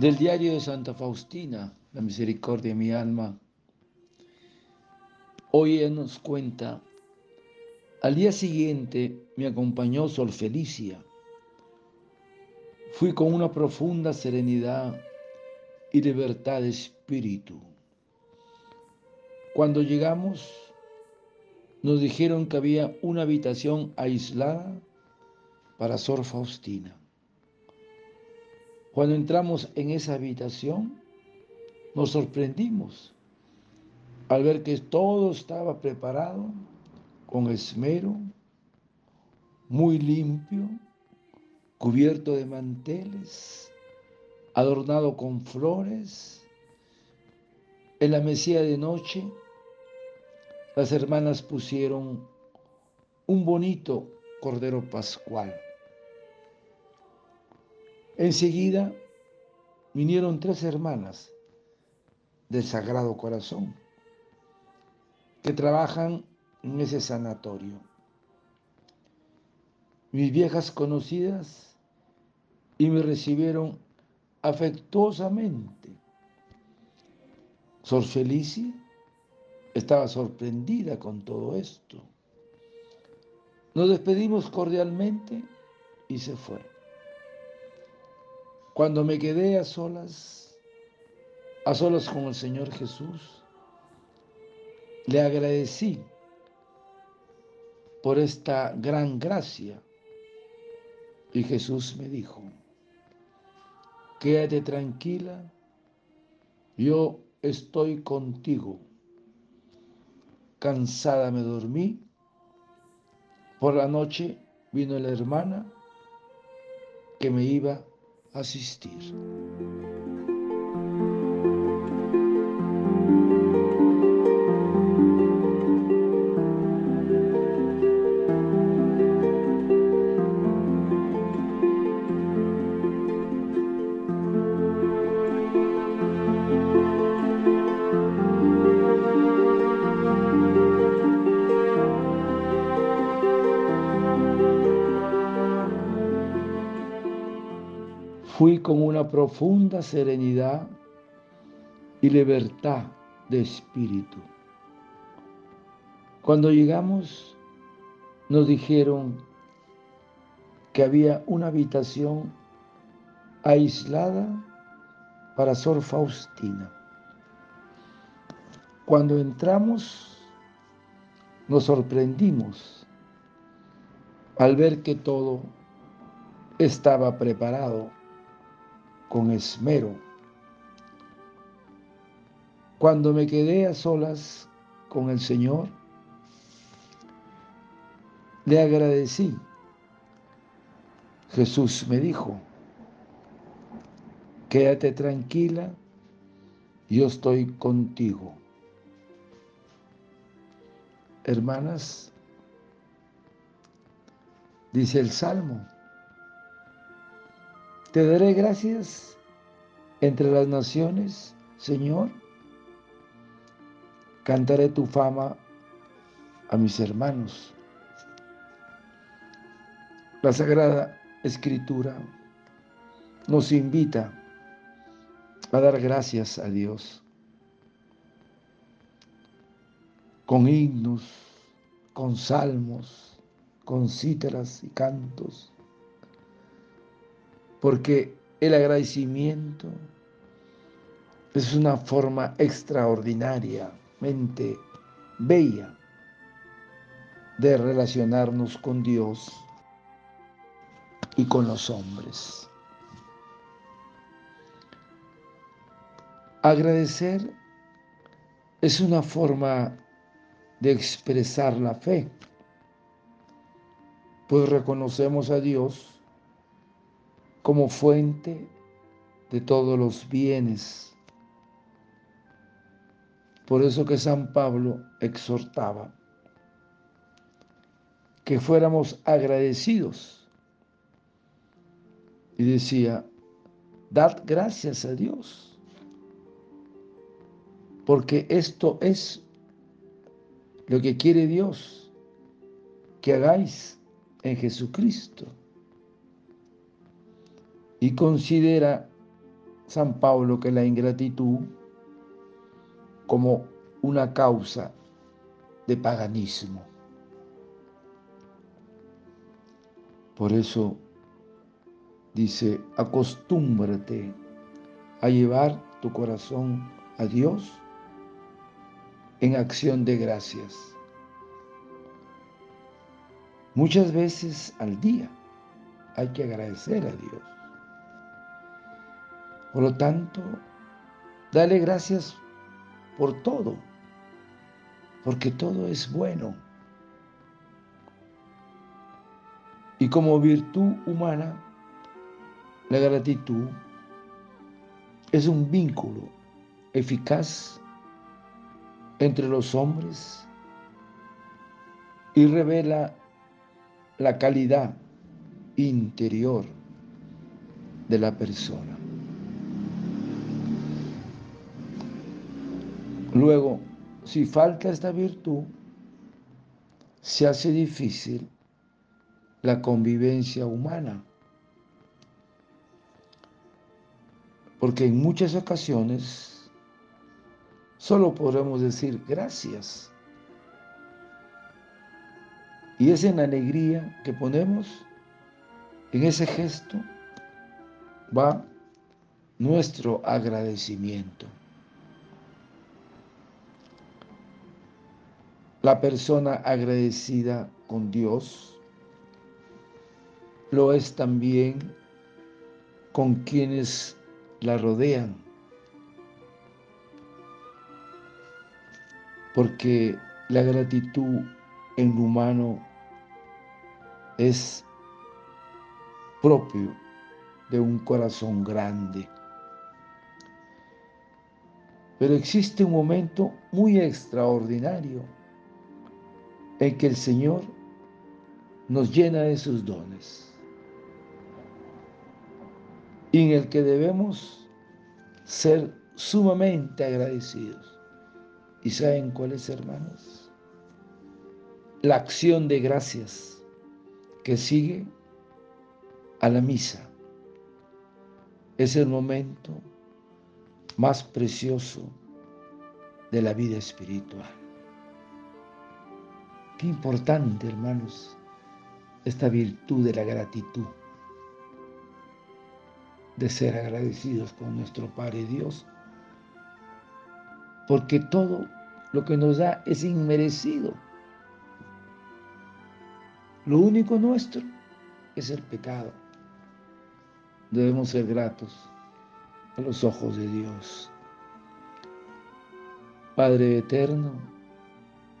Del diario de Santa Faustina, la misericordia de mi alma. Hoy ella nos cuenta, al día siguiente me acompañó Sol Felicia. Fui con una profunda serenidad y libertad de espíritu. Cuando llegamos, nos dijeron que había una habitación aislada para Sor Faustina. Cuando entramos en esa habitación, nos sorprendimos al ver que todo estaba preparado con esmero, muy limpio, cubierto de manteles, adornado con flores. En la mesía de noche, las hermanas pusieron un bonito cordero pascual. Enseguida vinieron tres hermanas del Sagrado Corazón que trabajan en ese sanatorio. Mis viejas conocidas y me recibieron afectuosamente. Sor Felici estaba sorprendida con todo esto. Nos despedimos cordialmente y se fue. Cuando me quedé a solas, a solas con el Señor Jesús, le agradecí por esta gran gracia. Y Jesús me dijo, quédate tranquila, yo estoy contigo. Cansada me dormí. Por la noche vino la hermana que me iba assistir. Fui con una profunda serenidad y libertad de espíritu. Cuando llegamos, nos dijeron que había una habitación aislada para Sor Faustina. Cuando entramos, nos sorprendimos al ver que todo estaba preparado con esmero. Cuando me quedé a solas con el Señor, le agradecí. Jesús me dijo, quédate tranquila, yo estoy contigo. Hermanas, dice el Salmo, te daré gracias entre las naciones, Señor. Cantaré tu fama a mis hermanos. La Sagrada Escritura nos invita a dar gracias a Dios con himnos, con salmos, con cítaras y cantos porque el agradecimiento es una forma extraordinariamente bella de relacionarnos con Dios y con los hombres. Agradecer es una forma de expresar la fe, pues reconocemos a Dios como fuente de todos los bienes. Por eso que San Pablo exhortaba que fuéramos agradecidos y decía, dad gracias a Dios, porque esto es lo que quiere Dios que hagáis en Jesucristo y considera San Pablo que la ingratitud como una causa de paganismo. Por eso dice, acostúmbrate a llevar tu corazón a Dios en acción de gracias. Muchas veces al día hay que agradecer a Dios. Por lo tanto, dale gracias por todo, porque todo es bueno. Y como virtud humana, la gratitud es un vínculo eficaz entre los hombres y revela la calidad interior de la persona. Luego, si falta esta virtud, se hace difícil la convivencia humana. Porque en muchas ocasiones solo podremos decir gracias. Y es en la alegría que ponemos, en ese gesto, va nuestro agradecimiento. La persona agradecida con Dios lo es también con quienes la rodean. Porque la gratitud en lo humano es propio de un corazón grande. Pero existe un momento muy extraordinario en que el Señor nos llena de sus dones y en el que debemos ser sumamente agradecidos. ¿Y saben cuáles, hermanos? La acción de gracias que sigue a la misa es el momento más precioso de la vida espiritual. Qué importante, hermanos, esta virtud de la gratitud, de ser agradecidos con nuestro Padre Dios, porque todo lo que nos da es inmerecido. Lo único nuestro es el pecado. Debemos ser gratos a los ojos de Dios. Padre eterno,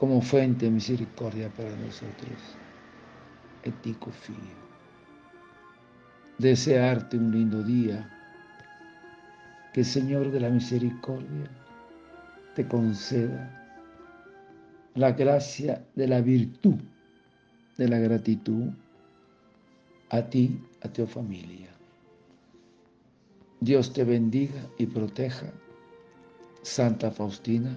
como fuente de misericordia para nosotros. En ti confío. Desearte un lindo día. Que Señor de la misericordia te conceda la gracia de la virtud, de la gratitud, a ti, a tu familia. Dios te bendiga y proteja. Santa Faustina,